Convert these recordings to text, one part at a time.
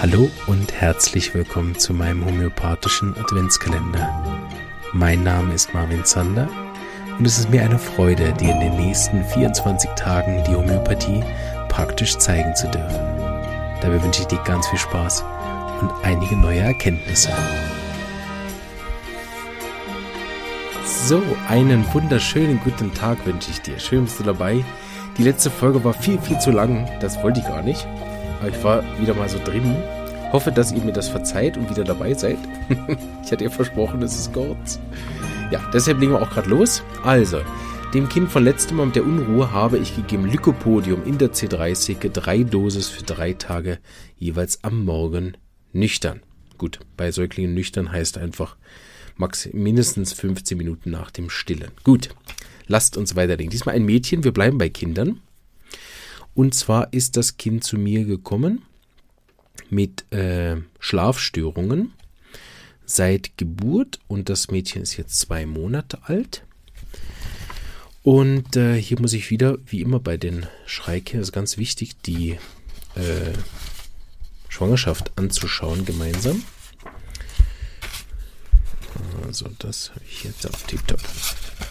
Hallo und herzlich willkommen zu meinem homöopathischen Adventskalender. Mein Name ist Marvin Zander und es ist mir eine Freude, dir in den nächsten 24 Tagen die Homöopathie praktisch zeigen zu dürfen. Dabei wünsche ich dir ganz viel Spaß und einige neue Erkenntnisse. So, einen wunderschönen guten Tag wünsche ich dir. Schön bist du dabei. Die letzte Folge war viel, viel zu lang. Das wollte ich gar nicht. Aber ich war wieder mal so drin. Hoffe, dass ihr mir das verzeiht und wieder dabei seid. ich hatte ja versprochen, es ist kurz. Ja, deshalb legen wir auch gerade los. Also, dem Kind von letztem Mal mit der Unruhe habe ich gegeben Lycopodium in der C30, drei Dosis für drei Tage, jeweils am Morgen nüchtern. Gut, bei Säuglingen nüchtern heißt einfach max mindestens 15 Minuten nach dem Stillen. Gut, lasst uns weiterdenken. Diesmal ein Mädchen, wir bleiben bei Kindern. Und zwar ist das Kind zu mir gekommen mit äh, Schlafstörungen seit Geburt und das Mädchen ist jetzt zwei Monate alt. Und äh, hier muss ich wieder, wie immer bei den Schreikindern, ist ganz wichtig, die äh, Schwangerschaft anzuschauen gemeinsam. Also das habe ich jetzt auf TikTok.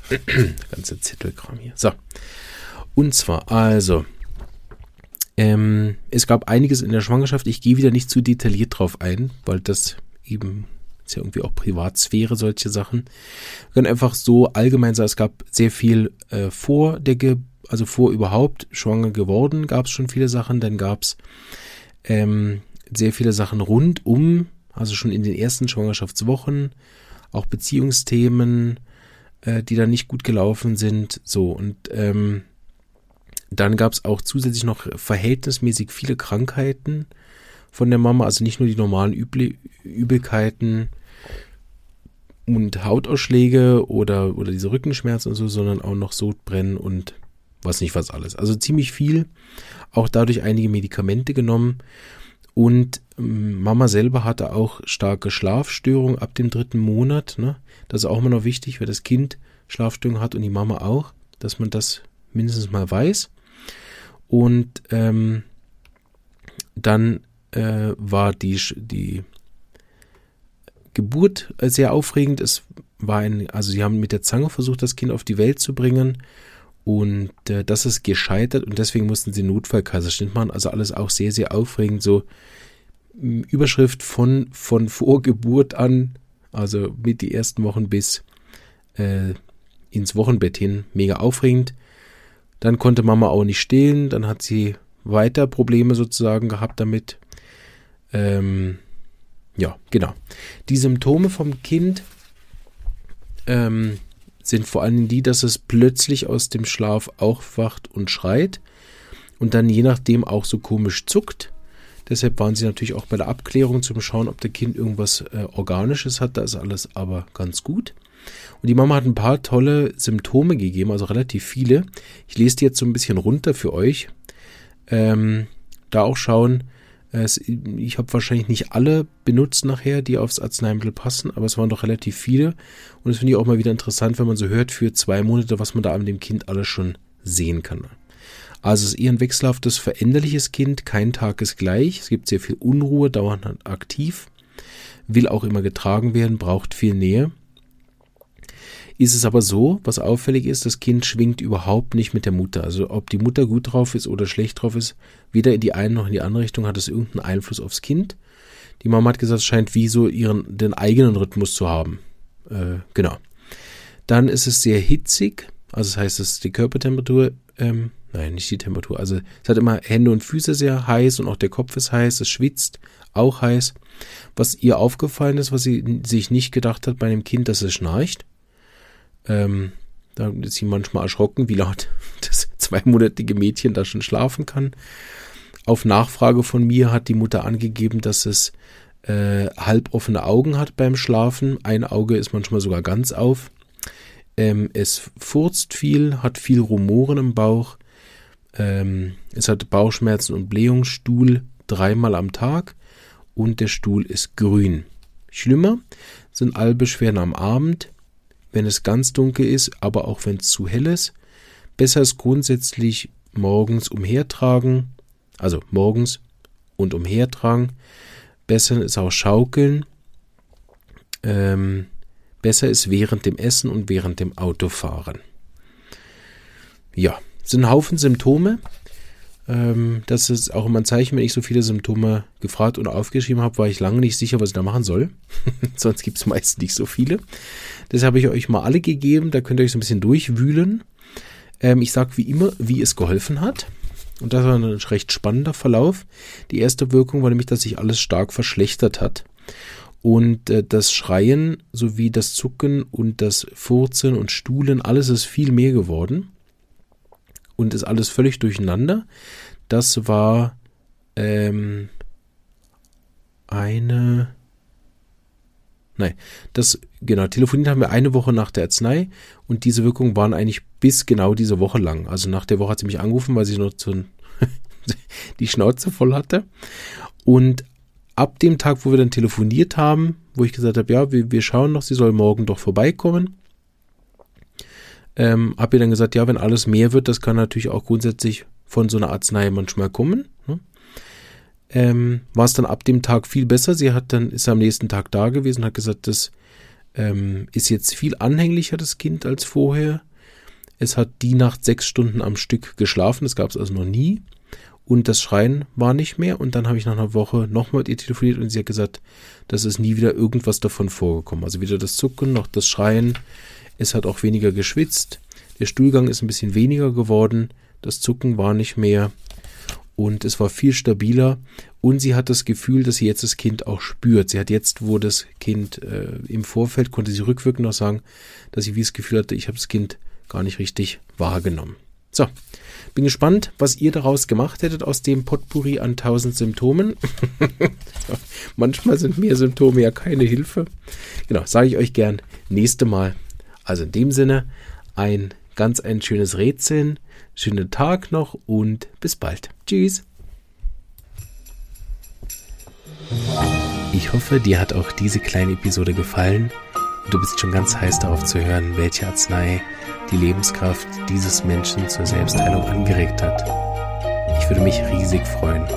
Ganze Zettelkram hier. So. Und zwar, also, ähm, es gab einiges in der Schwangerschaft. Ich gehe wieder nicht zu detailliert drauf ein, weil das eben ist ja irgendwie auch Privatsphäre, solche Sachen. Wir können einfach so allgemein sagen, es gab sehr viel äh, vor der, Ge also vor überhaupt schwanger geworden, gab es schon viele Sachen. Dann gab es ähm, sehr viele Sachen rund um, also schon in den ersten Schwangerschaftswochen, auch Beziehungsthemen, äh, die da nicht gut gelaufen sind. So und ähm, dann gab es auch zusätzlich noch verhältnismäßig viele Krankheiten von der Mama, also nicht nur die normalen Übel Übelkeiten und Hautausschläge oder, oder diese Rückenschmerzen und so, sondern auch noch Sodbrennen und was nicht was alles. Also ziemlich viel, auch dadurch einige Medikamente genommen. Und ähm, Mama selber hatte auch starke Schlafstörungen ab dem dritten Monat. Ne? Das ist auch immer noch wichtig, weil das Kind Schlafstörungen hat und die Mama auch, dass man das mindestens mal weiß. Und ähm, dann äh, war die, die Geburt sehr aufregend. Es war ein, also sie haben mit der Zange versucht, das Kind auf die Welt zu bringen. Und äh, das ist gescheitert und deswegen mussten sie Notfallkaiserschnitt machen. Also alles auch sehr, sehr aufregend. So Überschrift von, von Vorgeburt an, also mit die ersten Wochen bis äh, ins Wochenbett hin. Mega aufregend. Dann konnte Mama auch nicht stillen, dann hat sie weiter Probleme sozusagen gehabt damit. Ähm, ja, genau. Die Symptome vom Kind ähm, sind vor allem die, dass es plötzlich aus dem Schlaf aufwacht und schreit und dann je nachdem auch so komisch zuckt. Deshalb waren sie natürlich auch bei der Abklärung zum Schauen, ob der Kind irgendwas äh, Organisches hat. Da ist alles aber ganz gut. Und die Mama hat ein paar tolle Symptome gegeben, also relativ viele. Ich lese die jetzt so ein bisschen runter für euch. Ähm, da auch schauen, es, ich habe wahrscheinlich nicht alle benutzt nachher, die aufs Arzneimittel passen, aber es waren doch relativ viele. Und das finde ich auch mal wieder interessant, wenn man so hört für zwei Monate, was man da an dem Kind alles schon sehen kann. Also es ist eher ein wechselhaftes, veränderliches Kind, kein Tag ist gleich. Es gibt sehr viel Unruhe, dauernd aktiv, will auch immer getragen werden, braucht viel Nähe ist es aber so, was auffällig ist, das Kind schwingt überhaupt nicht mit der Mutter. Also ob die Mutter gut drauf ist oder schlecht drauf ist, weder in die eine noch in die andere Richtung hat es irgendeinen Einfluss aufs Kind. Die Mama hat gesagt, es scheint wie so ihren, den eigenen Rhythmus zu haben. Äh, genau. Dann ist es sehr hitzig, also das heißt, dass die Körpertemperatur, ähm, nein, nicht die Temperatur, also es hat immer Hände und Füße sehr heiß und auch der Kopf ist heiß, es schwitzt, auch heiß. Was ihr aufgefallen ist, was sie sich nicht gedacht hat bei einem Kind, dass es schnarcht. Ähm, da ist sie manchmal erschrocken, wie laut das zweimonatige Mädchen da schon schlafen kann. Auf Nachfrage von mir hat die Mutter angegeben, dass es äh, halboffene Augen hat beim Schlafen. Ein Auge ist manchmal sogar ganz auf. Ähm, es furzt viel, hat viel Rumoren im Bauch. Ähm, es hat Bauchschmerzen und Blähungsstuhl dreimal am Tag und der Stuhl ist grün. Schlimmer sind alle Beschwerden am Abend, wenn es ganz dunkel ist, aber auch wenn es zu hell ist. Besser ist grundsätzlich morgens umhertragen, also morgens und umhertragen. Besser ist auch Schaukeln. Ähm, besser ist während dem Essen und während dem Autofahren. Ja, sind ein Haufen Symptome. Ähm, das ist auch immer ein Zeichen, wenn ich so viele Symptome gefragt und aufgeschrieben habe, war ich lange nicht sicher, was ich da machen soll. Sonst gibt es meist nicht so viele. Das habe ich euch mal alle gegeben, da könnt ihr euch so ein bisschen durchwühlen. Ähm, ich sage wie immer, wie es geholfen hat. Und das war ein recht spannender Verlauf. Die erste Wirkung war nämlich, dass sich alles stark verschlechtert hat. Und äh, das Schreien sowie das Zucken und das Furzen und Stuhlen, alles ist viel mehr geworden und ist alles völlig durcheinander. Das war ähm, eine. Nein, das, genau, telefoniert haben wir eine Woche nach der Arznei und diese Wirkungen waren eigentlich bis genau diese Woche lang. Also nach der Woche hat sie mich angerufen, weil sie noch so die Schnauze voll hatte. Und ab dem Tag, wo wir dann telefoniert haben, wo ich gesagt habe, ja, wir, wir schauen noch, sie soll morgen doch vorbeikommen, ähm, habe ihr dann gesagt, ja, wenn alles mehr wird, das kann natürlich auch grundsätzlich von so einer Arznei manchmal kommen. Ne? Ähm, war es dann ab dem Tag viel besser. Sie hat dann, ist am nächsten Tag da gewesen hat gesagt, das ähm, ist jetzt viel anhänglicher, das Kind, als vorher. Es hat die Nacht sechs Stunden am Stück geschlafen, das gab es also noch nie. Und das Schreien war nicht mehr. Und dann habe ich nach einer Woche nochmal mit ihr telefoniert und sie hat gesagt, dass es nie wieder irgendwas davon vorgekommen. Also weder das Zucken noch das Schreien. Es hat auch weniger geschwitzt. Der Stuhlgang ist ein bisschen weniger geworden. Das Zucken war nicht mehr. Und es war viel stabiler. Und sie hat das Gefühl, dass sie jetzt das Kind auch spürt. Sie hat jetzt, wo das Kind äh, im Vorfeld, konnte sie rückwirkend noch sagen, dass sie wie das Gefühl hatte, ich habe das Kind gar nicht richtig wahrgenommen. So, bin gespannt, was ihr daraus gemacht hättet aus dem Potpourri an tausend Symptomen. Manchmal sind mehr Symptome ja keine Hilfe. Genau, sage ich euch gern nächste Mal. Also in dem Sinne, ein ganz ein schönes Rätseln, schönen Tag noch und bis bald. Tschüss. Ich hoffe, dir hat auch diese kleine Episode gefallen und du bist schon ganz heiß darauf zu hören, welche Arznei die Lebenskraft dieses Menschen zur Selbstheilung angeregt hat. Ich würde mich riesig freuen,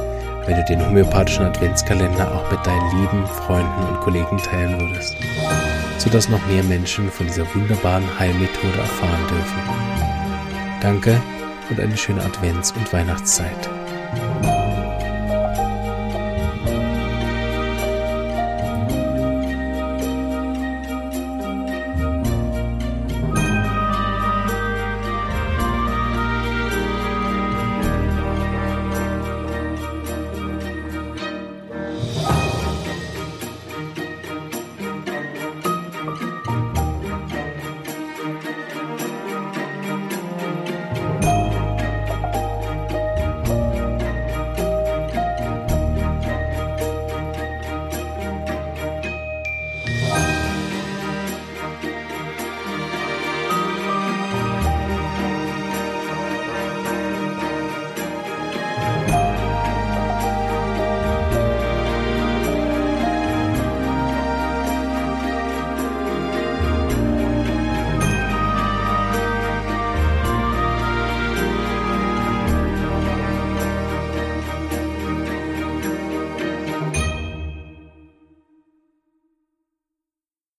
wenn du den homöopathischen Adventskalender auch mit deinen lieben Freunden und Kollegen teilen würdest, sodass noch mehr Menschen von dieser wunderbaren Heilmethode erfahren dürfen. Danke und eine schöne Advents- und Weihnachtszeit.